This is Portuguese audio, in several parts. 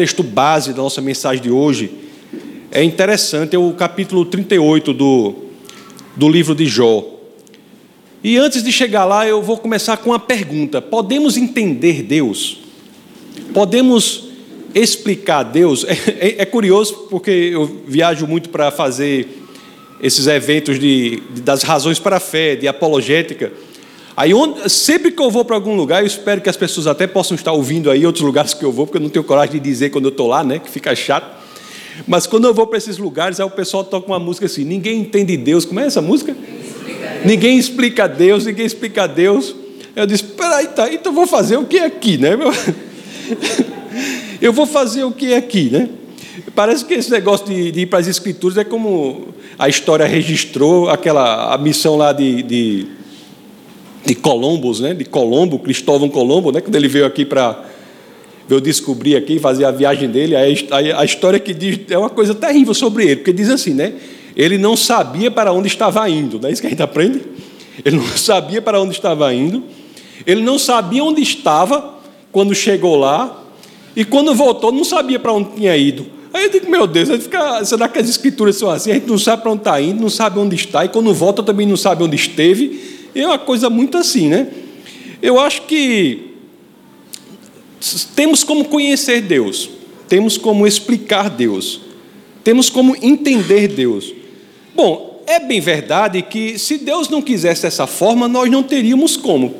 texto base da nossa mensagem de hoje, é interessante, é o capítulo 38 do, do livro de Jó. E antes de chegar lá, eu vou começar com uma pergunta: podemos entender Deus? Podemos explicar Deus? É, é, é curioso porque eu viajo muito para fazer esses eventos de, de, das razões para a fé, de apologética. Aí, onde, sempre que eu vou para algum lugar, eu espero que as pessoas até possam estar ouvindo aí outros lugares que eu vou, porque eu não tenho coragem de dizer quando eu estou lá, né? Que fica chato. Mas quando eu vou para esses lugares, aí o pessoal toca uma música assim: ninguém entende Deus. Como é essa música? Ninguém explica Deus, ninguém explica Deus. Eu disse: peraí, tá, então vou fazer o que aqui, né? Eu vou fazer o que aqui, né? Parece que esse negócio de, de ir para as escrituras é como a história registrou aquela a missão lá de, de, de Colombos, né? De Colombo, Cristóvão Colombo, né? Quando ele veio aqui para eu descobrir aqui, fazer a viagem dele, a, a, a história que diz é uma coisa terrível sobre ele, porque diz assim, né? Ele não sabia para onde estava indo, não é isso que a gente aprende? Ele não sabia para onde estava indo, ele não sabia onde estava quando chegou lá, e quando voltou não sabia para onde tinha ido. Aí eu digo, meu Deus, fica, será que as escrituras são assim? A gente não sabe para onde está indo, não sabe onde está, e quando volta também não sabe onde esteve. É uma coisa muito assim, né? Eu acho que temos como conhecer Deus, temos como explicar Deus, temos como entender Deus. Bom, é bem verdade que se Deus não quisesse dessa forma, nós não teríamos como.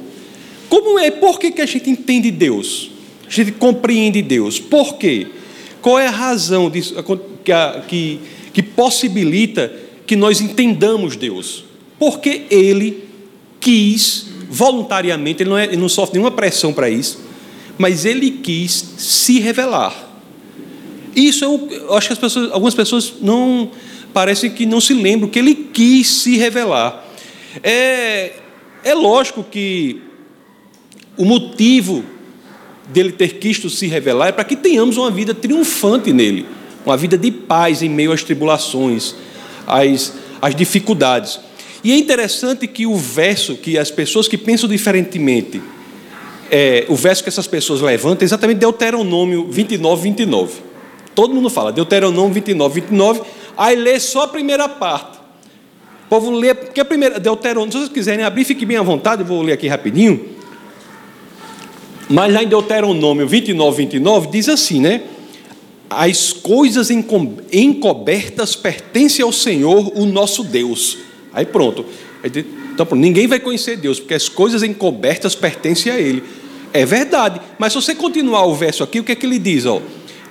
Como é? Por que, que a gente entende Deus? A gente compreende Deus. Por quê? Qual é a razão disso, que, que, que possibilita que nós entendamos Deus? Porque Ele quis voluntariamente, ele não, é, ele não sofre nenhuma pressão para isso, mas Ele quis se revelar. Isso eu, eu acho que as pessoas, algumas pessoas não parecem que não se lembram que Ele quis se revelar. É, é lógico que o motivo dele ter quisto se revelar é para que tenhamos uma vida triunfante nele, uma vida de paz em meio às tribulações, às, às dificuldades. E é interessante que o verso que as pessoas que pensam diferentemente, é, o verso que essas pessoas levantam é exatamente Deuteronômio 29, 29. Todo mundo fala Deuteronômio 29, 29, aí lê só a primeira parte. O povo lê, porque a primeira, Deuteronômio, se vocês quiserem abrir, fique bem à vontade, eu vou ler aqui rapidinho. Mas lá em Deuteronômio 29, 29, diz assim, né? As coisas encobertas pertencem ao Senhor, o nosso Deus. Aí pronto. Então, ninguém vai conhecer Deus, porque as coisas encobertas pertencem a Ele. É verdade. Mas se você continuar o verso aqui, o que é que ele diz? Ó?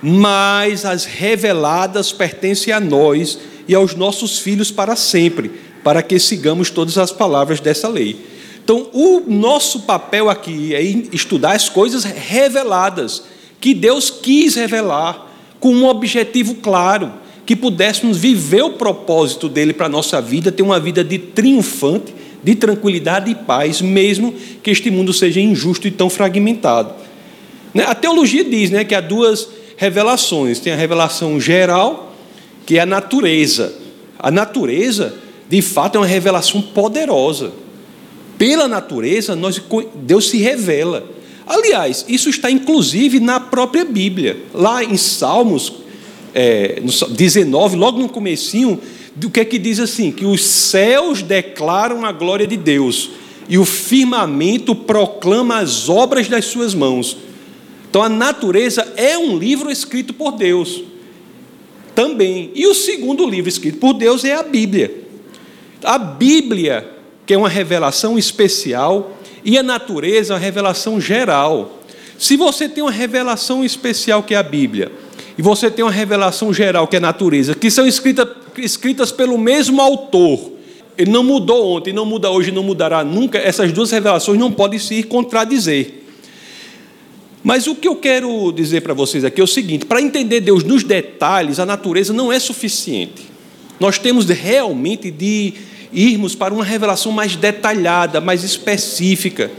Mas as reveladas pertencem a nós e aos nossos filhos para sempre, para que sigamos todas as palavras dessa lei. Então, o nosso papel aqui é estudar as coisas reveladas, que Deus quis revelar, com um objetivo claro, que pudéssemos viver o propósito dele para a nossa vida, ter uma vida de triunfante, de tranquilidade e paz, mesmo que este mundo seja injusto e tão fragmentado. Né? A teologia diz né, que há duas revelações: tem a revelação geral, que é a natureza. A natureza, de fato, é uma revelação poderosa pela natureza, nós, Deus se revela. Aliás, isso está inclusive na própria Bíblia. Lá em Salmos é, 19, logo no comecinho, o que é que diz assim? Que os céus declaram a glória de Deus e o firmamento proclama as obras das suas mãos. Então a natureza é um livro escrito por Deus. Também. E o segundo livro escrito por Deus é a Bíblia. A Bíblia que é uma revelação especial, e a natureza é uma revelação geral. Se você tem uma revelação especial, que é a Bíblia, e você tem uma revelação geral, que é a natureza, que são escritas, escritas pelo mesmo autor, ele não mudou ontem, não muda hoje, não mudará nunca, essas duas revelações não podem se contradizer. Mas o que eu quero dizer para vocês aqui é o seguinte: para entender Deus nos detalhes, a natureza não é suficiente. Nós temos realmente de irmos para uma revelação mais detalhada, mais específica,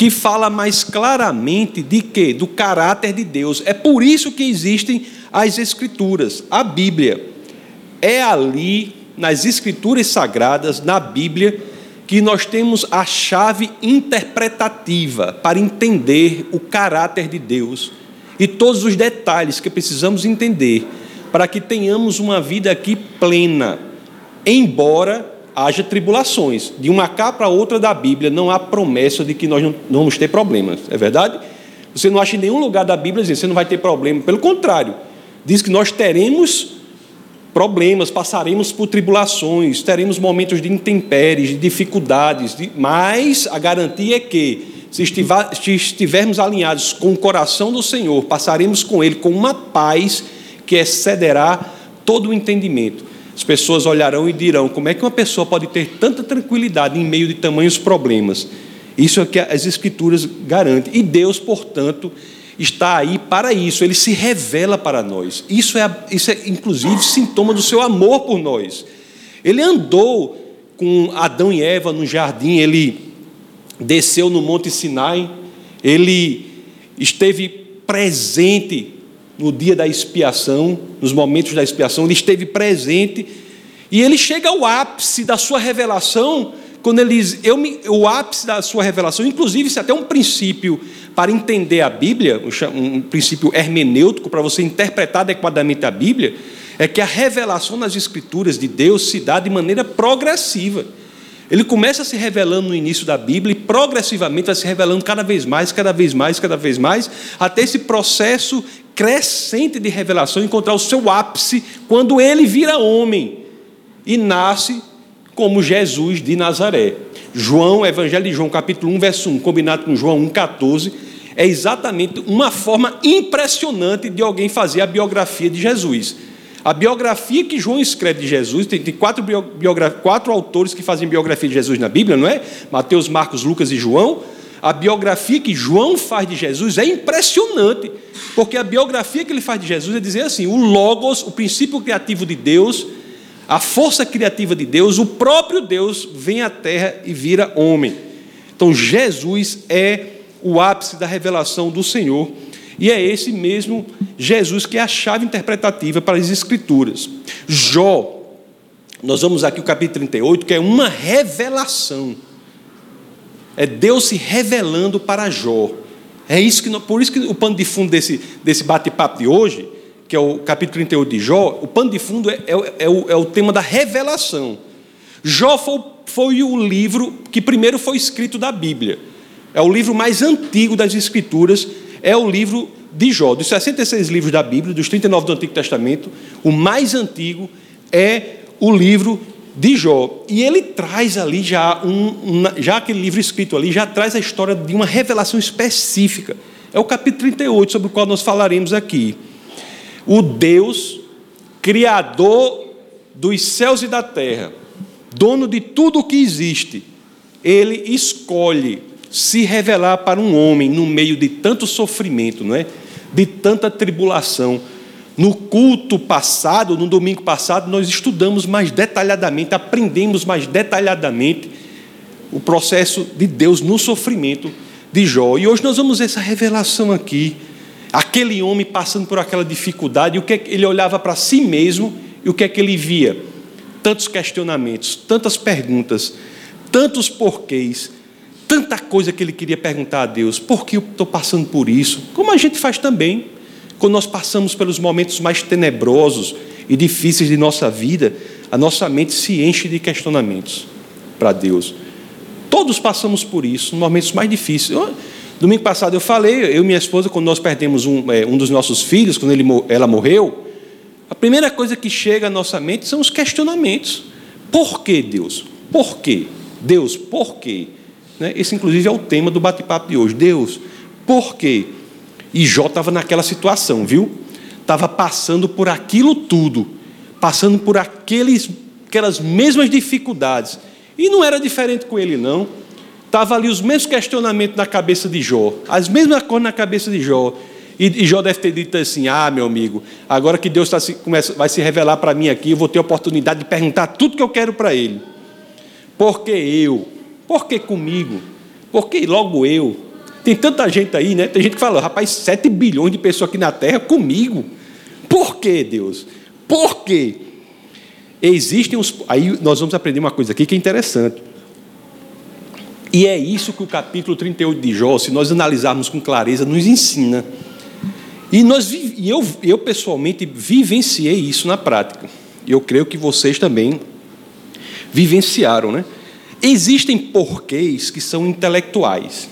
que fala mais claramente de quê? Do caráter de Deus. É por isso que existem as escrituras, a Bíblia. É ali nas escrituras sagradas, na Bíblia, que nós temos a chave interpretativa para entender o caráter de Deus e todos os detalhes que precisamos entender para que tenhamos uma vida aqui plena, embora haja tribulações. De uma cá para outra da Bíblia não há promessa de que nós não vamos ter problemas, é verdade? Você não acha em nenhum lugar da Bíblia dizendo que você não vai ter problema, pelo contrário, diz que nós teremos problemas, passaremos por tribulações, teremos momentos de intempéries, de dificuldades, mas a garantia é que, se estivermos alinhados com o coração do Senhor, passaremos com Ele com uma paz que excederá todo o entendimento. As pessoas olharão e dirão: como é que uma pessoa pode ter tanta tranquilidade em meio de tamanhos problemas? Isso é que as Escrituras garantem. E Deus, portanto, está aí para isso, ele se revela para nós. Isso é, isso é inclusive, sintoma do seu amor por nós. Ele andou com Adão e Eva no jardim, ele desceu no Monte Sinai, ele esteve presente no dia da expiação, nos momentos da expiação, ele esteve presente, e ele chega ao ápice da sua revelação, quando ele diz, eu me, o ápice da sua revelação, inclusive, isso é até um princípio para entender a Bíblia, um princípio hermenêutico para você interpretar adequadamente a Bíblia, é que a revelação nas Escrituras de Deus se dá de maneira progressiva. Ele começa se revelando no início da Bíblia e progressivamente vai se revelando cada vez mais, cada vez mais, cada vez mais, até esse processo crescente de revelação encontrar o seu ápice quando ele vira homem e nasce como Jesus de Nazaré. João, Evangelho de João, capítulo 1, verso 1, combinado com João 1, 14, é exatamente uma forma impressionante de alguém fazer a biografia de Jesus. A biografia que João escreve de Jesus, tem, tem quatro, quatro autores que fazem biografia de Jesus na Bíblia, não é? Mateus, Marcos, Lucas e João. A biografia que João faz de Jesus é impressionante, porque a biografia que ele faz de Jesus é dizer assim: o Logos, o princípio criativo de Deus, a força criativa de Deus, o próprio Deus vem à terra e vira homem. Então Jesus é o ápice da revelação do Senhor. E é esse mesmo Jesus que é a chave interpretativa para as Escrituras. Jó, nós vamos aqui o capítulo 38, que é uma revelação. É Deus se revelando para Jó. É isso que, por isso que o pano de fundo desse, desse bate-papo de hoje que é o capítulo 38 de Jó, o pano de fundo é, é, é, o, é o, tema da revelação. Jó foi, foi o livro que primeiro foi escrito da Bíblia. É o livro mais antigo das Escrituras, é o livro de Jó. Dos 66 livros da Bíblia, dos 39 do Antigo Testamento, o mais antigo é o livro de Jó. E ele traz ali já, um, já aquele livro escrito ali, já traz a história de uma revelação específica. É o capítulo 38, sobre o qual nós falaremos aqui o Deus, Criador dos céus e da terra, dono de tudo o que existe, ele escolhe se revelar para um homem no meio de tanto sofrimento, não é? De tanta tribulação. No culto passado, no domingo passado, nós estudamos mais detalhadamente, aprendemos mais detalhadamente o processo de Deus no sofrimento de Jó. E hoje nós vamos ver essa revelação aqui Aquele homem passando por aquela dificuldade, o que, é ele olhava para si mesmo e o que é que ele via? Tantos questionamentos, tantas perguntas, tantos porquês, tanta coisa que ele queria perguntar a Deus. Por que eu estou passando por isso? Como a gente faz também, quando nós passamos pelos momentos mais tenebrosos e difíceis de nossa vida, a nossa mente se enche de questionamentos para Deus. Todos passamos por isso, nos momentos mais difíceis. Domingo passado eu falei, eu e minha esposa, quando nós perdemos um, é, um dos nossos filhos, quando ele, ela morreu, a primeira coisa que chega à nossa mente são os questionamentos. Por que Deus? Por quê? Deus, por quê? Né? Esse, inclusive, é o tema do bate-papo de hoje. Deus, por quê? E Jó estava naquela situação, viu? Estava passando por aquilo tudo, passando por aqueles, aquelas mesmas dificuldades. E não era diferente com ele, não. Estava ali os mesmos questionamentos na cabeça de Jó, as mesmas coisas na cabeça de Jó. E, Jó deve ter dito assim: Ah, meu amigo, agora que Deus tá se, começa, vai se revelar para mim aqui, eu vou ter a oportunidade de perguntar tudo que eu quero para Ele. Por que eu? Por que comigo? Por que logo eu? Tem tanta gente aí, né? Tem gente que fala, rapaz, 7 bilhões de pessoas aqui na Terra comigo. Por que, Deus? Por quê? Existem os. Aí nós vamos aprender uma coisa aqui que é interessante. E é isso que o capítulo 38 de Jó, se nós analisarmos com clareza, nos ensina. E, nós, e eu, eu, pessoalmente, vivenciei isso na prática. E eu creio que vocês também vivenciaram. Né? Existem porquês que são intelectuais.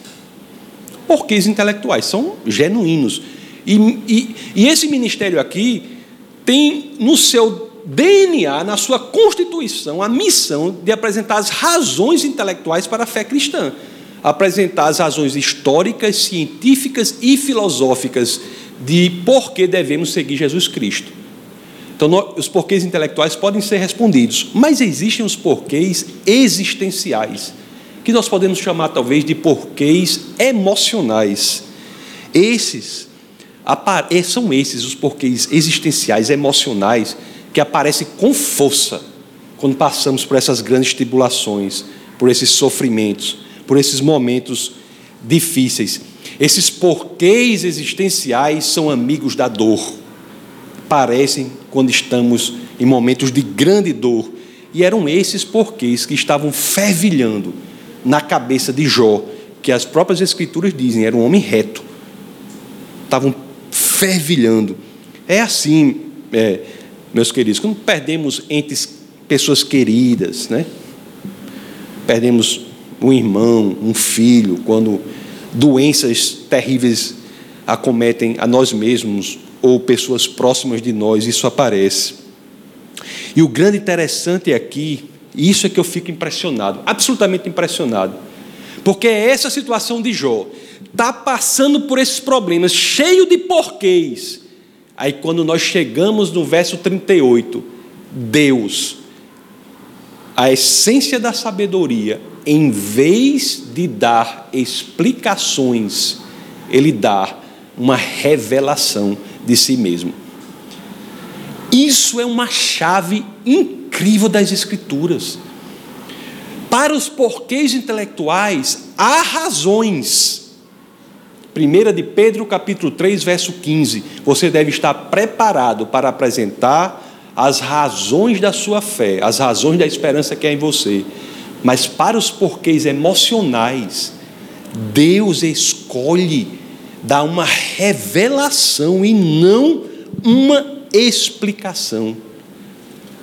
Porquês intelectuais, são genuínos. E, e, e esse ministério aqui tem no seu DNA, na sua constituição, a missão de apresentar as razões intelectuais para a fé cristã. Apresentar as razões históricas, científicas e filosóficas de por que devemos seguir Jesus Cristo. Então, os porquês intelectuais podem ser respondidos, mas existem os porquês existenciais, que nós podemos chamar talvez de porquês emocionais. Esses são esses os porquês existenciais, emocionais, que aparecem com força quando passamos por essas grandes tribulações, por esses sofrimentos, por esses momentos difíceis. Esses porquês existenciais são amigos da dor. Parecem quando estamos em momentos de grande dor. E eram esses porquês que estavam fervilhando na cabeça de Jó, que as próprias Escrituras dizem, era um homem reto. Estavam fervilhando. É assim, é, meus queridos, quando perdemos entre pessoas queridas, né? perdemos um irmão, um filho, quando doenças terríveis acometem a nós mesmos ou pessoas próximas de nós, isso aparece. E o grande interessante aqui, isso é que eu fico impressionado, absolutamente impressionado, porque é essa situação de Jó, está passando por esses problemas, cheio de porquês. Aí quando nós chegamos no verso 38, Deus, a essência da sabedoria, em vez de dar explicações, ele dá uma revelação de si mesmo. Isso é uma chave incrível das Escrituras. Para os porquês intelectuais, há razões. 1 de Pedro, capítulo 3, verso 15. Você deve estar preparado para apresentar as razões da sua fé, as razões da esperança que há em você. Mas para os porquês emocionais, Deus escolhe dar uma revelação e não uma explicação,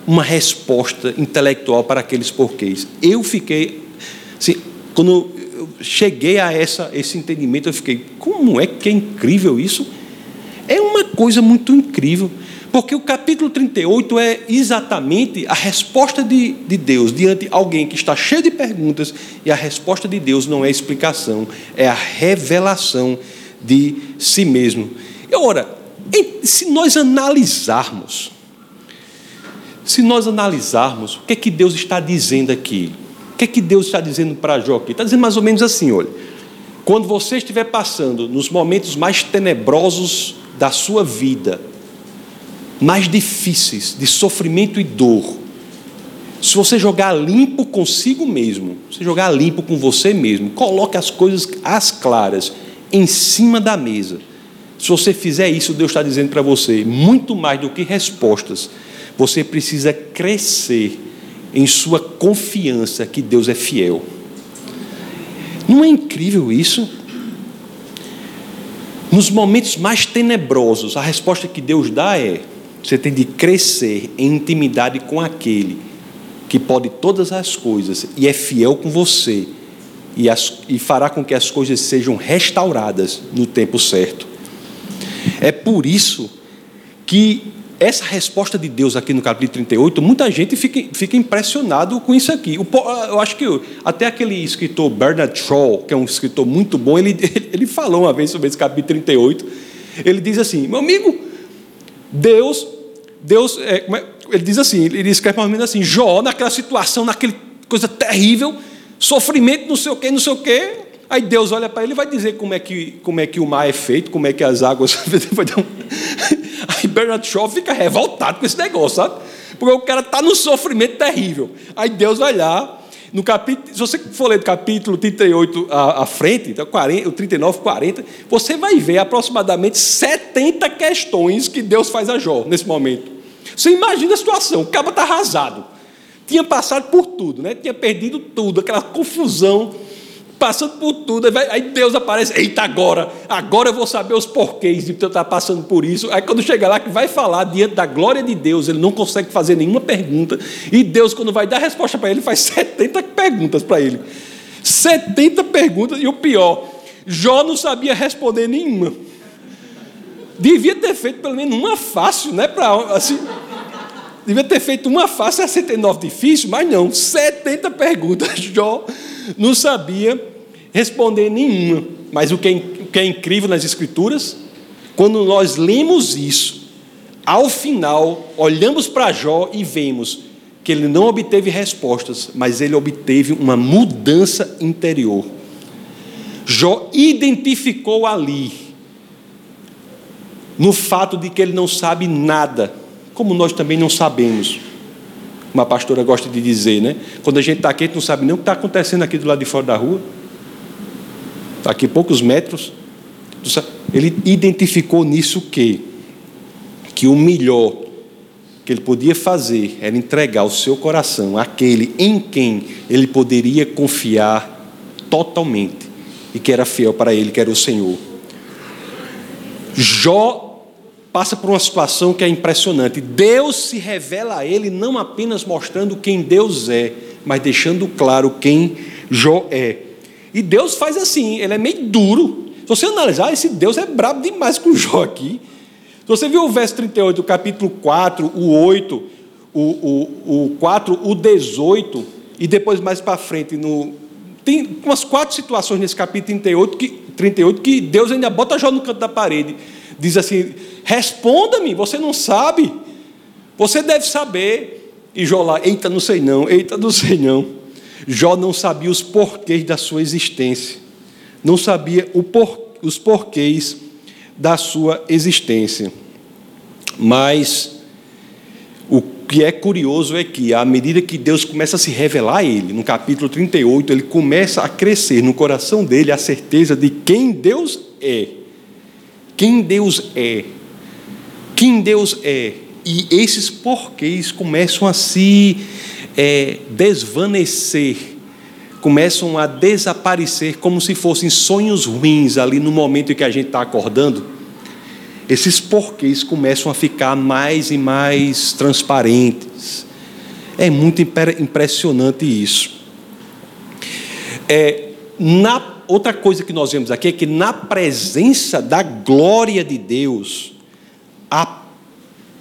uma resposta intelectual para aqueles porquês. Eu fiquei, assim, quando eu cheguei a essa, esse entendimento, eu fiquei, como é que é incrível isso? É uma coisa muito incrível. Porque o capítulo 38 é exatamente a resposta de, de Deus diante de alguém que está cheio de perguntas, e a resposta de Deus não é explicação, é a revelação de si mesmo. E ora, se nós analisarmos, se nós analisarmos o que é que Deus está dizendo aqui, o que é que Deus está dizendo para Jó aqui? Está dizendo mais ou menos assim: olha, quando você estiver passando nos momentos mais tenebrosos da sua vida, mais difíceis, de sofrimento e dor, se você jogar limpo consigo mesmo, se jogar limpo com você mesmo, coloque as coisas às claras em cima da mesa. Se você fizer isso, Deus está dizendo para você, muito mais do que respostas, você precisa crescer em sua confiança que Deus é fiel. Não é incrível isso? Nos momentos mais tenebrosos, a resposta que Deus dá é: você tem de crescer em intimidade com aquele que pode todas as coisas e é fiel com você e, as, e fará com que as coisas sejam restauradas no tempo certo. É por isso que essa resposta de Deus aqui no capítulo 38, muita gente fica, fica impressionado com isso aqui. eu acho que até aquele escritor Bernard Shaw, que é um escritor muito bom, ele, ele falou uma vez sobre esse capítulo 38. Ele diz assim: meu amigo, Deus Deus, é, é, ele diz assim, ele escreve mais ou menos assim, Jó, naquela situação, naquela coisa terrível, sofrimento, não sei o quê, não sei o quê. Aí Deus olha para ele e vai dizer como é, que, como é que o mar é feito, como é que as águas. Aí Bernard Shaw fica revoltado com esse negócio, sabe? Porque o cara está no sofrimento terrível. Aí Deus vai lá, no capítulo, se você for ler do capítulo 38 à, à frente, então 40, o 39, 40, você vai ver aproximadamente 70 questões que Deus faz a Jó nesse momento. Você imagina a situação, o cabo está arrasado. Tinha passado por tudo, né? tinha perdido tudo, aquela confusão passando por tudo. Aí Deus aparece, eita, agora, agora eu vou saber os porquês de eu estar passando por isso. Aí quando chega lá, que vai falar diante da glória de Deus, ele não consegue fazer nenhuma pergunta. E Deus, quando vai dar a resposta para ele, faz 70 perguntas para ele. 70 perguntas, e o pior, Jó não sabia responder nenhuma. Devia ter feito pelo menos uma fácil, né? Pra, assim, devia ter feito uma fácil, 69 difícil, mas não, 70 perguntas. Jó não sabia responder nenhuma. Mas o que, é, o que é incrível nas Escrituras, quando nós lemos isso, ao final, olhamos para Jó e vemos que ele não obteve respostas, mas ele obteve uma mudança interior. Jó identificou ali, no fato de que ele não sabe nada, como nós também não sabemos uma pastora gosta de dizer, né? Quando a gente está aqui, a gente não sabe nem o que está acontecendo aqui do lado de fora da rua. Está aqui poucos metros. Ele identificou nisso o quê? Que o melhor que ele podia fazer era entregar o seu coração àquele em quem ele poderia confiar totalmente e que era fiel para ele, que era o Senhor. Jó passa por uma situação que é impressionante. Deus se revela a ele não apenas mostrando quem Deus é, mas deixando claro quem Jó é. E Deus faz assim, ele é meio duro. Se você analisar, esse Deus é brabo demais com Jó aqui. Se você viu o verso 38, o capítulo 4, o 8, o, o, o 4, o 18, e depois mais para frente, no, tem umas quatro situações nesse capítulo 38 que, 38 que Deus ainda bota Jó no canto da parede. Diz assim: Responda-me, você não sabe. Você deve saber. E Jó lá, eita, não sei não, eita, não sei não. Jó não sabia os porquês da sua existência. Não sabia por, os porquês da sua existência. Mas o que é curioso é que, à medida que Deus começa a se revelar a ele, no capítulo 38, ele começa a crescer no coração dele a certeza de quem Deus é. Quem Deus é quem Deus é. E esses porquês começam a se é, desvanecer, começam a desaparecer como se fossem sonhos ruins ali no momento em que a gente está acordando. Esses porquês começam a ficar mais e mais transparentes. É muito impressionante isso. É, na, outra coisa que nós vemos aqui é que na presença da glória de Deus, a,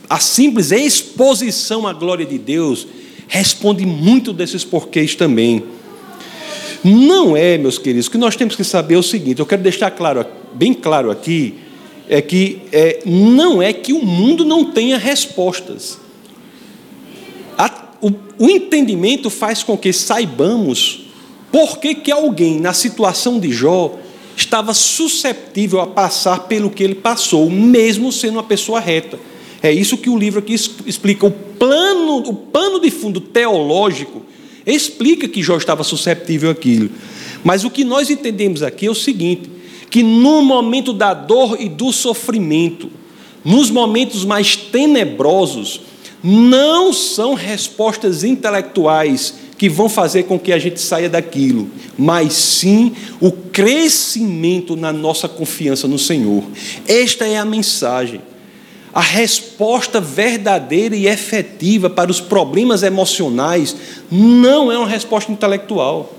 a simples exposição à glória de Deus responde muito desses porquês também. Não é, meus queridos, o que nós temos que saber é o seguinte: eu quero deixar claro, bem claro aqui, é que é, não é que o mundo não tenha respostas. A, o, o entendimento faz com que saibamos por que, que alguém, na situação de Jó, estava susceptível a passar pelo que ele passou, mesmo sendo uma pessoa reta. É isso que o livro aqui explica. O plano, o pano de fundo teológico explica que Jó estava susceptível àquilo. Mas o que nós entendemos aqui é o seguinte: que no momento da dor e do sofrimento, nos momentos mais tenebrosos, não são respostas intelectuais que vão fazer com que a gente saia daquilo, mas sim o crescimento na nossa confiança no Senhor. Esta é a mensagem. A resposta verdadeira e efetiva para os problemas emocionais não é uma resposta intelectual.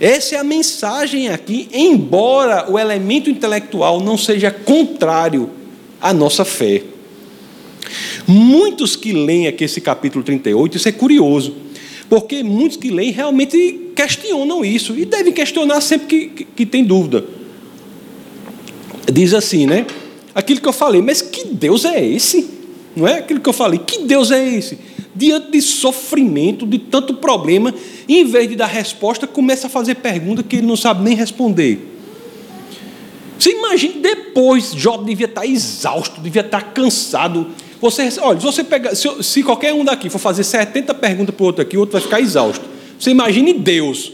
Essa é a mensagem aqui, embora o elemento intelectual não seja contrário à nossa fé. Muitos que leem aqui esse capítulo 38, isso é curioso porque muitos que leem realmente questionam isso e devem questionar sempre que, que, que tem dúvida. Diz assim, né? Aquilo que eu falei, mas que Deus é esse? Não é aquilo que eu falei, que Deus é esse? Diante de sofrimento, de tanto problema, em vez de dar resposta, começa a fazer pergunta que ele não sabe nem responder. Você imagina depois, Jó devia estar exausto, devia estar cansado, você, olha, se você pega, se, se, qualquer um daqui for fazer 70 perguntas para o outro aqui, o outro vai ficar exausto. Você imagine Deus.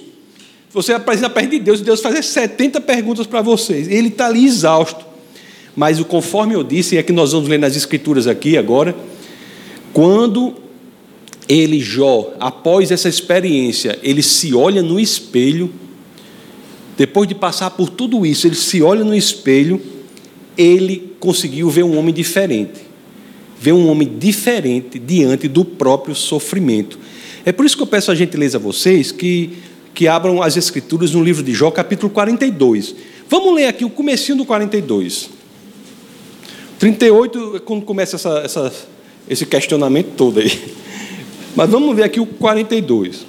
Você apresenta perto de Deus e Deus fazer 70 perguntas para vocês. Ele está ali exausto. Mas o conforme eu disse, é que nós vamos ler nas escrituras aqui agora, quando ele, Jó, após essa experiência, ele se olha no espelho, depois de passar por tudo isso, ele se olha no espelho, ele conseguiu ver um homem diferente. Ver um homem diferente diante do próprio sofrimento. É por isso que eu peço a gentileza a vocês que, que abram as escrituras no livro de Jó, capítulo 42. Vamos ler aqui o comecinho do 42. 38 é quando começa essa, essa, esse questionamento todo aí. Mas vamos ver aqui o 42.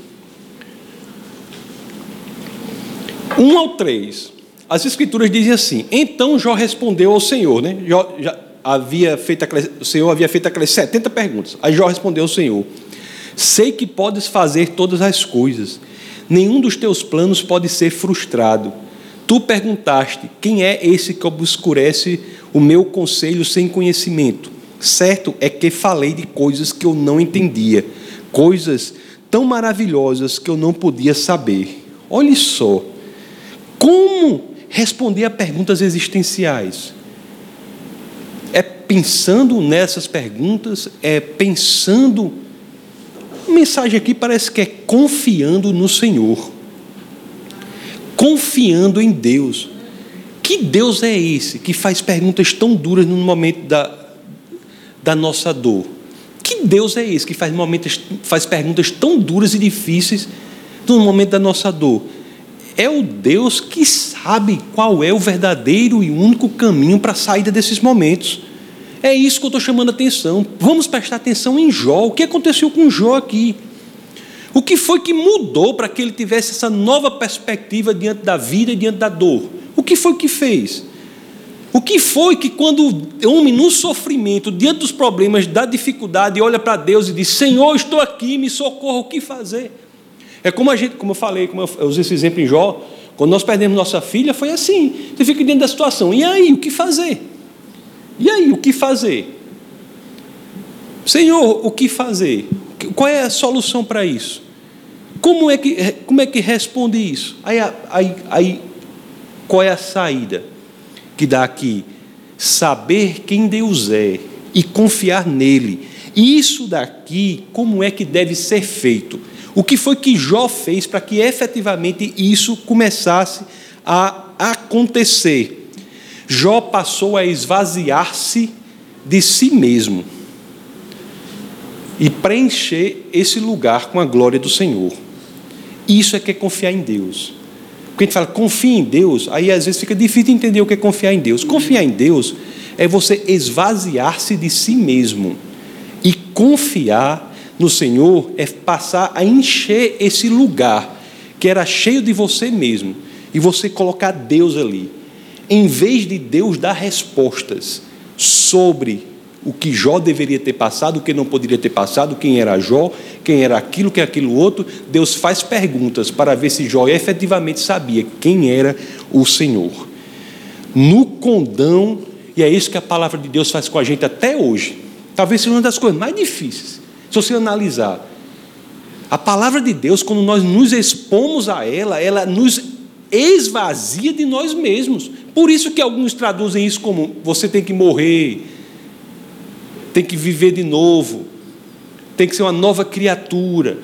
1 ao 3. As escrituras dizem assim: Então Jó respondeu ao Senhor, né? Jó, já havia feito o Senhor havia feito aquelas 70 perguntas. Aí Jó respondeu ao Senhor: Sei que podes fazer todas as coisas, nenhum dos teus planos pode ser frustrado. Tu perguntaste: Quem é esse que obscurece o meu conselho sem conhecimento? Certo é que falei de coisas que eu não entendia, coisas tão maravilhosas que eu não podia saber. Olhe só, como responder a perguntas existenciais? Pensando nessas perguntas, é pensando. A mensagem aqui parece que é confiando no Senhor, confiando em Deus. Que Deus é esse que faz perguntas tão duras no momento da, da nossa dor? Que Deus é esse que faz, momentos, faz perguntas tão duras e difíceis no momento da nossa dor? É o Deus que sabe qual é o verdadeiro e único caminho para a saída desses momentos. É isso que eu estou chamando a atenção. Vamos prestar atenção em Jó. O que aconteceu com Jó aqui? O que foi que mudou para que ele tivesse essa nova perspectiva diante da vida e diante da dor? O que foi que fez? O que foi que, quando o homem no sofrimento, diante dos problemas, da dificuldade, olha para Deus e diz: Senhor, estou aqui, me socorra, o que fazer? É como a gente, como eu falei, como eu usei esse exemplo em Jó, quando nós perdemos nossa filha, foi assim. Você fica dentro da situação. E aí, o que fazer? E aí, o que fazer? Senhor, o que fazer? Qual é a solução para isso? Como é que, como é que responde isso? Aí, aí, aí, qual é a saída? que dá aqui, saber quem Deus é e confiar nele. Isso daqui, como é que deve ser feito? O que foi que Jó fez para que efetivamente isso começasse a acontecer? Jó passou a esvaziar-se de si mesmo e preencher esse lugar com a glória do Senhor. Isso é que é confiar em Deus. Porque a gente fala, confia em Deus, aí às vezes fica difícil entender o que é confiar em Deus. Confiar em Deus é você esvaziar-se de si mesmo. E confiar no Senhor é passar a encher esse lugar que era cheio de você mesmo e você colocar Deus ali. Em vez de Deus dar respostas sobre o que Jó deveria ter passado, o que não poderia ter passado, quem era Jó, quem era aquilo, quem era aquilo outro. Deus faz perguntas para ver se Jó efetivamente sabia quem era o Senhor. No condão, e é isso que a palavra de Deus faz com a gente até hoje. Talvez seja uma das coisas mais difíceis, se você analisar. A palavra de Deus, quando nós nos expomos a ela, ela nos esvazia de nós mesmos. Por isso que alguns traduzem isso como você tem que morrer, tem que viver de novo, tem que ser uma nova criatura.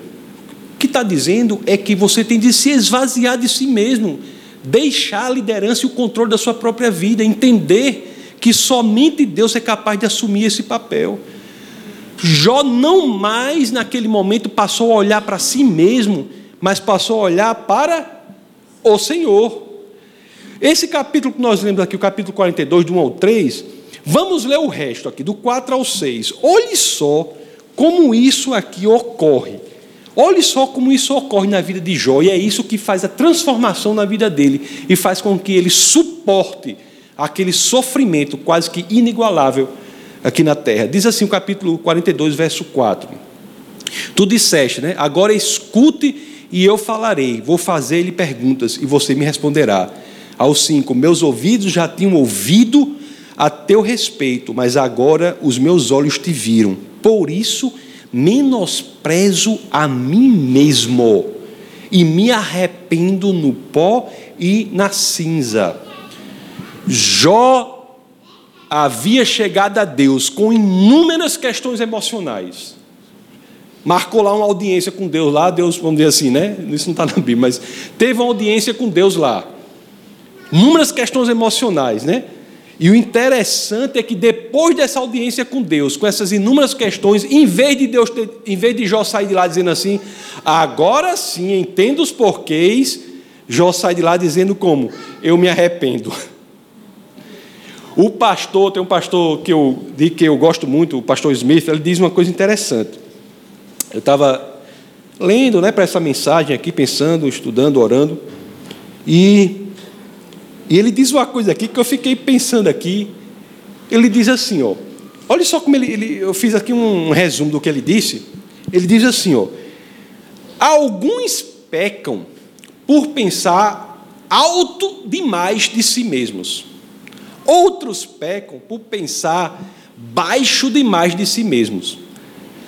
O que está dizendo é que você tem de se esvaziar de si mesmo, deixar a liderança e o controle da sua própria vida, entender que somente Deus é capaz de assumir esse papel. Jó não mais naquele momento passou a olhar para si mesmo, mas passou a olhar para o Senhor. Esse capítulo que nós lemos aqui, o capítulo 42, do 1 ao 3, Vamos ler o resto aqui, do 4 ao 6. Olhe só como isso aqui ocorre. Olhe só como isso ocorre na vida de Jó, e é isso que faz a transformação na vida dele e faz com que ele suporte aquele sofrimento quase que inigualável aqui na terra. Diz assim o capítulo 42, verso 4. Tu disseste, né? Agora escute e eu falarei, vou fazer-lhe perguntas e você me responderá. Ao 5, meus ouvidos já tinham ouvido a teu respeito, mas agora os meus olhos te viram. Por isso, menosprezo a mim mesmo e me arrependo no pó e na cinza. Jó havia chegado a Deus com inúmeras questões emocionais. Marcou lá uma audiência com Deus lá, Deus, vamos dizer assim, né? Isso não está na Bíblia, mas teve uma audiência com Deus lá. Inúmeras questões emocionais, né? E o interessante é que depois dessa audiência com Deus, com essas inúmeras questões, em vez de Deus, ter, em vez de Jó sair de lá dizendo assim, agora sim entendo os porquês, Jó sai de lá dizendo como, eu me arrependo. O pastor, tem um pastor que eu, de que eu gosto muito, o pastor Smith, ele diz uma coisa interessante. Eu estava lendo né, para essa mensagem aqui, pensando, estudando, orando, e, e ele diz uma coisa aqui que eu fiquei pensando aqui. Ele diz assim, ó, olha só como ele, ele eu fiz aqui um resumo do que ele disse. Ele diz assim, ó, alguns pecam por pensar alto demais de si mesmos. Outros pecam por pensar baixo demais de si mesmos.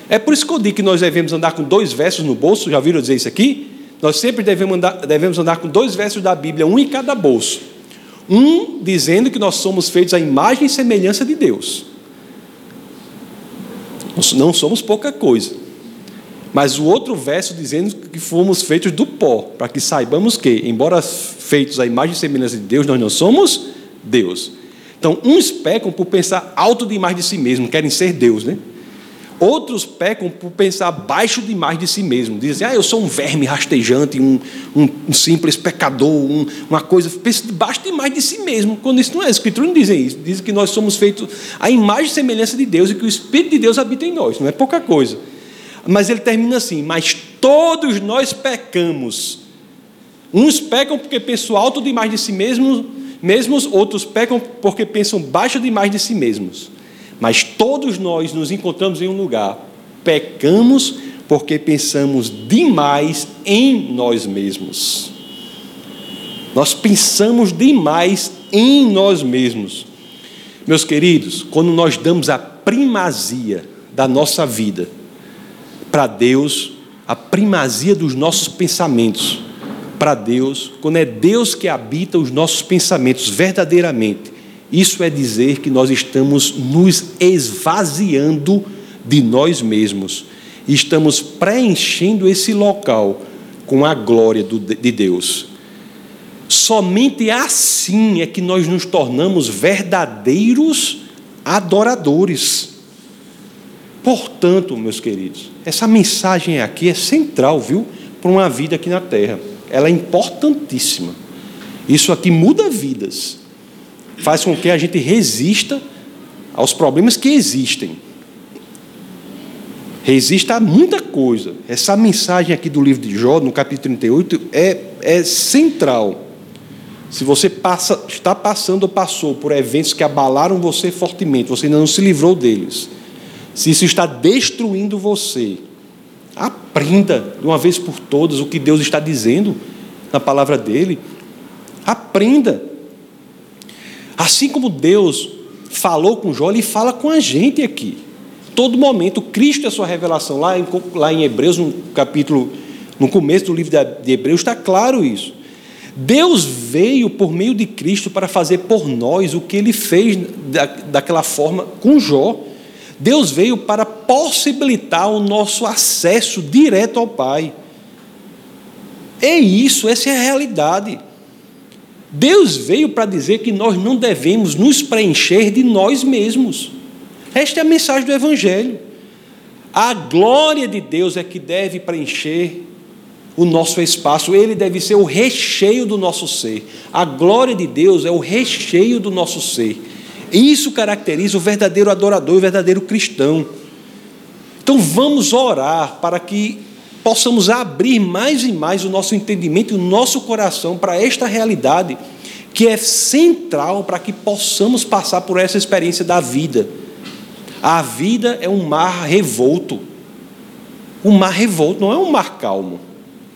É por isso que eu digo que nós devemos andar com dois versos no bolso, já viram dizer isso aqui? Nós sempre devemos andar, devemos andar com dois versos da Bíblia, um em cada bolso. Um dizendo que nós somos feitos à imagem e semelhança de Deus. Nós não somos pouca coisa. Mas o outro verso dizendo que fomos feitos do pó, para que saibamos que, embora feitos à imagem e semelhança de Deus, nós não somos Deus. Então, uns pecam por pensar alto demais de si mesmo, querem ser Deus, né? Outros pecam por pensar baixo demais de si mesmo. Dizem, ah, eu sou um verme rastejante, um, um, um simples pecador, um, uma coisa. Pensa baixo demais de si mesmo. Quando isso não é, a Escritura não dizem isso. Dizem que nós somos feitos à imagem e semelhança de Deus e que o Espírito de Deus habita em nós. Não é pouca coisa. Mas ele termina assim: Mas todos nós pecamos. Uns pecam porque pensam alto demais de si mesmos, mesmos outros pecam porque pensam baixo demais de si mesmos. Mas todos nós nos encontramos em um lugar, pecamos porque pensamos demais em nós mesmos. Nós pensamos demais em nós mesmos. Meus queridos, quando nós damos a primazia da nossa vida para Deus, a primazia dos nossos pensamentos para Deus, quando é Deus que habita os nossos pensamentos verdadeiramente, isso é dizer que nós estamos nos esvaziando de nós mesmos. Estamos preenchendo esse local com a glória de Deus. Somente assim é que nós nos tornamos verdadeiros adoradores. Portanto, meus queridos, essa mensagem aqui é central, viu, para uma vida aqui na terra. Ela é importantíssima. Isso aqui muda vidas faz com que a gente resista aos problemas que existem. Resista a muita coisa. Essa mensagem aqui do livro de Jó, no capítulo 38, é, é central. Se você passa, está passando ou passou por eventos que abalaram você fortemente, você ainda não se livrou deles. Se isso está destruindo você, aprenda de uma vez por todas o que Deus está dizendo na palavra dele. Aprenda. Assim como Deus falou com Jó, ele fala com a gente aqui. Todo momento, Cristo é sua revelação. Lá em, lá em Hebreus, no capítulo, no começo do livro de Hebreus, está claro isso. Deus veio por meio de Cristo para fazer por nós o que ele fez da, daquela forma com Jó. Deus veio para possibilitar o nosso acesso direto ao Pai. É isso, essa é a realidade. Deus veio para dizer que nós não devemos nos preencher de nós mesmos. Esta é a mensagem do Evangelho. A glória de Deus é que deve preencher o nosso espaço, ele deve ser o recheio do nosso ser. A glória de Deus é o recheio do nosso ser. Isso caracteriza o verdadeiro adorador, o verdadeiro cristão. Então vamos orar para que possamos abrir mais e mais o nosso entendimento e o nosso coração para esta realidade que é central para que possamos passar por essa experiência da vida. A vida é um mar revolto. Um mar revolto não é um mar calmo,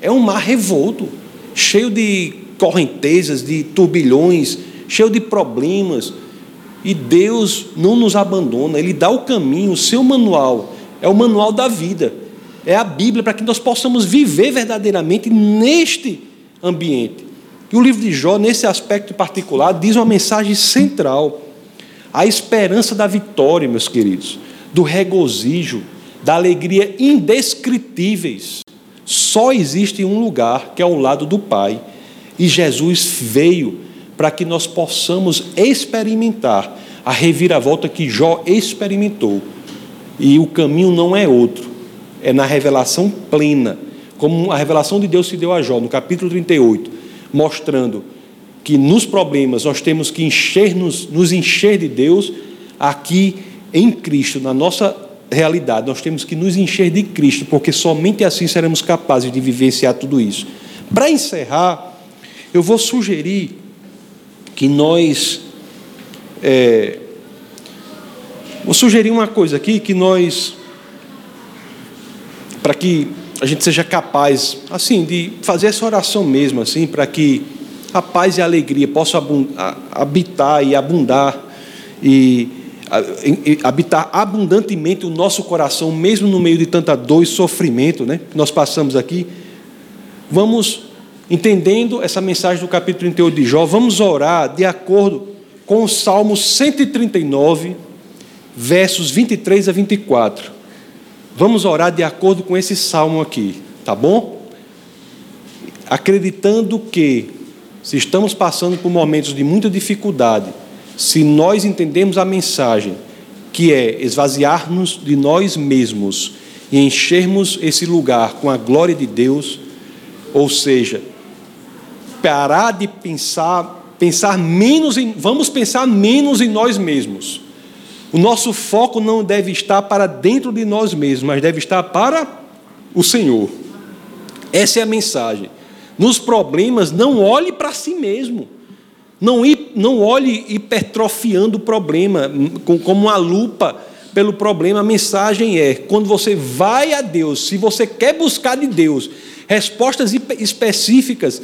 é um mar revolto, cheio de correntezas, de turbilhões, cheio de problemas. E Deus não nos abandona, Ele dá o caminho, o seu manual, é o manual da vida é a Bíblia para que nós possamos viver verdadeiramente neste ambiente. E o livro de Jó, nesse aspecto particular, diz uma mensagem central: a esperança da vitória, meus queridos, do regozijo, da alegria indescritíveis. Só existe um lugar, que é o lado do Pai. E Jesus veio para que nós possamos experimentar a reviravolta que Jó experimentou. E o caminho não é outro, é na revelação plena, como a revelação de Deus se deu a Jó, no capítulo 38, mostrando que nos problemas nós temos que encher-nos, nos encher de Deus, aqui em Cristo, na nossa realidade, nós temos que nos encher de Cristo, porque somente assim seremos capazes de vivenciar tudo isso. Para encerrar, eu vou sugerir que nós. É, vou sugerir uma coisa aqui que nós. Para que a gente seja capaz, assim, de fazer essa oração mesmo, assim, para que a paz e a alegria possam habitar e abundar e habitar abundantemente o nosso coração, mesmo no meio de tanta dor e sofrimento, né, que nós passamos aqui. Vamos entendendo essa mensagem do capítulo 38 de Jó, vamos orar de acordo com o Salmo 139, versos 23 a 24. Vamos orar de acordo com esse salmo aqui, tá bom? Acreditando que, se estamos passando por momentos de muita dificuldade, se nós entendemos a mensagem, que é esvaziar-nos de nós mesmos e enchermos esse lugar com a glória de Deus, ou seja, parar de pensar, pensar menos em, vamos pensar menos em nós mesmos. O nosso foco não deve estar para dentro de nós mesmos, mas deve estar para o Senhor. Essa é a mensagem. Nos problemas, não olhe para si mesmo. Não, não olhe hipertrofiando o problema, como uma lupa pelo problema. A mensagem é: quando você vai a Deus, se você quer buscar de Deus respostas específicas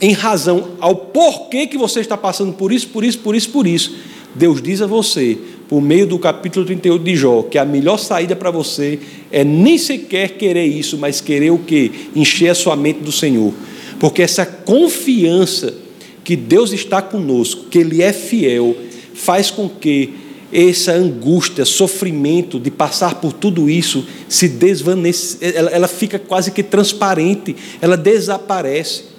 em razão ao porquê que você está passando por isso, por isso, por isso, por isso, Deus diz a você, por meio do capítulo 38 de Jó, que a melhor saída para você é nem sequer querer isso, mas querer o quê? Encher a sua mente do Senhor. Porque essa confiança que Deus está conosco, que Ele é fiel, faz com que essa angústia, sofrimento de passar por tudo isso se desvanece, ela, ela fica quase que transparente, ela desaparece.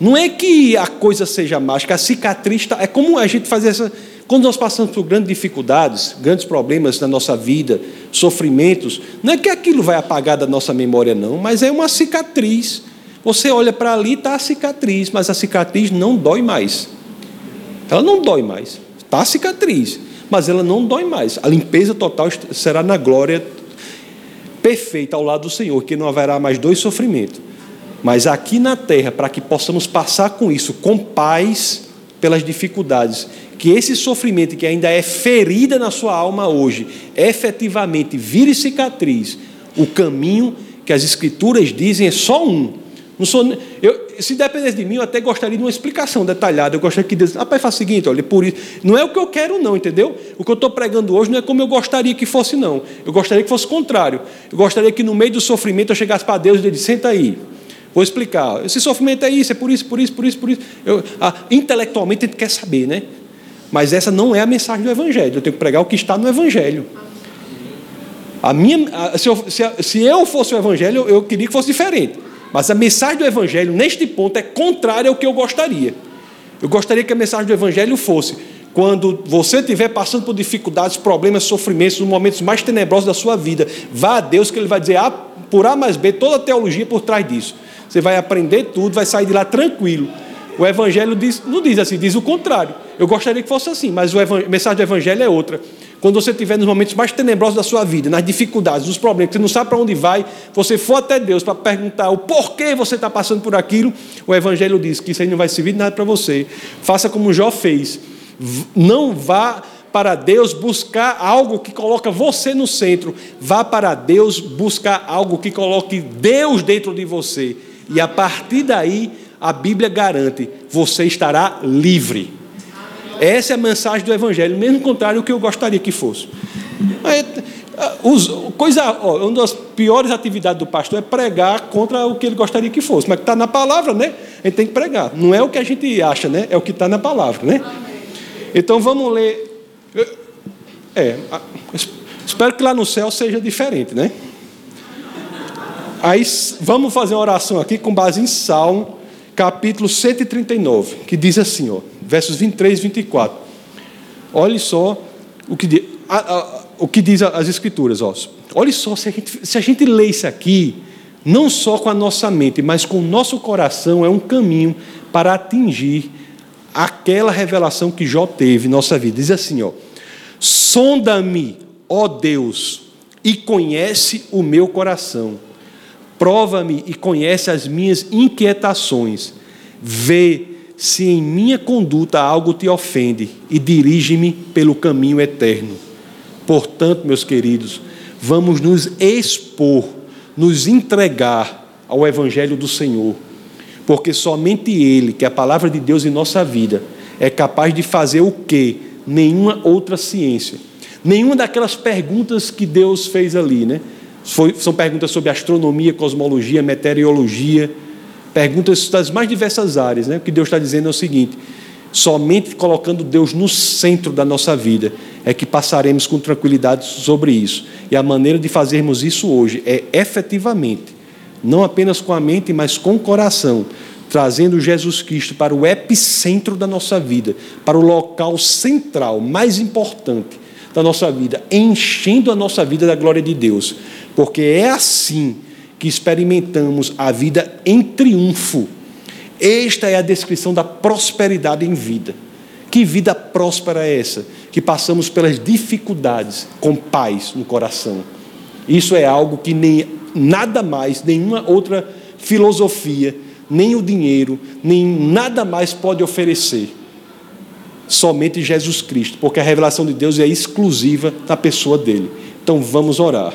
Não é que a coisa seja mágica, a cicatriz está. É como a gente faz essa. Quando nós passamos por grandes dificuldades, grandes problemas na nossa vida, sofrimentos, não é que aquilo vai apagar da nossa memória, não, mas é uma cicatriz você olha para ali, está a cicatriz, mas a cicatriz não dói mais. Ela não dói mais. Está a cicatriz, mas ela não dói mais. A limpeza total será na glória perfeita ao lado do Senhor, que não haverá mais dois sofrimentos. Mas aqui na terra, para que possamos passar com isso, com paz pelas dificuldades, que esse sofrimento que ainda é ferida na sua alma hoje, efetivamente vire cicatriz, o caminho que as Escrituras dizem é só um, não sou, eu, se dependesse de mim, eu até gostaria de uma explicação detalhada. Eu gostaria que Deus. Rapaz, faz o seguinte, olha, por isso. Não é o que eu quero, não, entendeu? O que eu estou pregando hoje não é como eu gostaria que fosse, não. Eu gostaria que fosse o contrário. Eu gostaria que no meio do sofrimento eu chegasse para Deus e ele disse: senta aí. Vou explicar. Esse sofrimento é isso, é por isso, por isso, por isso, por isso. Eu, ah, intelectualmente a gente quer saber, né? Mas essa não é a mensagem do Evangelho. Eu tenho que pregar o que está no Evangelho. A minha, se, eu, se, se eu fosse o Evangelho, eu, eu queria que fosse diferente. Mas a mensagem do Evangelho, neste ponto, é contrária ao que eu gostaria. Eu gostaria que a mensagem do Evangelho fosse: quando você estiver passando por dificuldades, problemas, sofrimentos, nos momentos mais tenebrosos da sua vida, vá a Deus que Ele vai dizer A, por A mais B, toda a teologia por trás disso. Você vai aprender tudo, vai sair de lá tranquilo. O Evangelho diz, não diz assim, diz o contrário. Eu gostaria que fosse assim, mas a mensagem do Evangelho é outra. Quando você estiver nos momentos mais tenebrosos da sua vida, nas dificuldades, nos problemas, você não sabe para onde vai, você for até Deus para perguntar o porquê você está passando por aquilo, o Evangelho diz que isso aí não vai servir de nada para você. Faça como Jó fez. Não vá para Deus buscar algo que coloca você no centro. Vá para Deus buscar algo que coloque Deus dentro de você. E a partir daí, a Bíblia garante, você estará livre. Essa é a mensagem do Evangelho, mesmo contrário do que eu gostaria que fosse. Os, coisa, uma das piores atividades do pastor é pregar contra o que ele gostaria que fosse. Mas está na palavra, né? A gente tem que pregar. Não é o que a gente acha, né? É o que está na palavra, né? Então vamos ler. É, espero que lá no céu seja diferente, né? Aí vamos fazer uma oração aqui com base em Salmo capítulo 139, que diz assim, ó, versos 23 e 24. Olhe só o que, a, a, o que diz as Escrituras. Ó. Olhe só, se a, gente, se a gente lê isso aqui, não só com a nossa mente, mas com o nosso coração, é um caminho para atingir aquela revelação que Jó teve em nossa vida. Diz assim, ó: Sonda-me, ó Deus, e conhece o meu coração. Prova-me e conhece as minhas inquietações. Vê se em minha conduta algo te ofende e dirige-me pelo caminho eterno. Portanto, meus queridos, vamos nos expor, nos entregar ao Evangelho do Senhor porque somente Ele, que é a palavra de Deus em nossa vida, é capaz de fazer o que nenhuma outra ciência. Nenhuma daquelas perguntas que Deus fez ali, né? Foi, são perguntas sobre astronomia, cosmologia, meteorologia, perguntas das mais diversas áreas, né? O que Deus está dizendo é o seguinte: somente colocando Deus no centro da nossa vida é que passaremos com tranquilidade sobre isso. E a maneira de fazermos isso hoje é efetivamente não apenas com a mente, mas com o coração, trazendo Jesus Cristo para o epicentro da nossa vida, para o local central, mais importante da nossa vida, enchendo a nossa vida da glória de Deus, porque é assim que experimentamos a vida em triunfo. Esta é a descrição da prosperidade em vida. Que vida próspera é essa? Que passamos pelas dificuldades com paz no coração. Isso é algo que nem nada mais, nenhuma outra filosofia, nem o dinheiro, nem nada mais pode oferecer. Somente Jesus Cristo, porque a revelação de Deus é exclusiva da pessoa dele. Então vamos orar.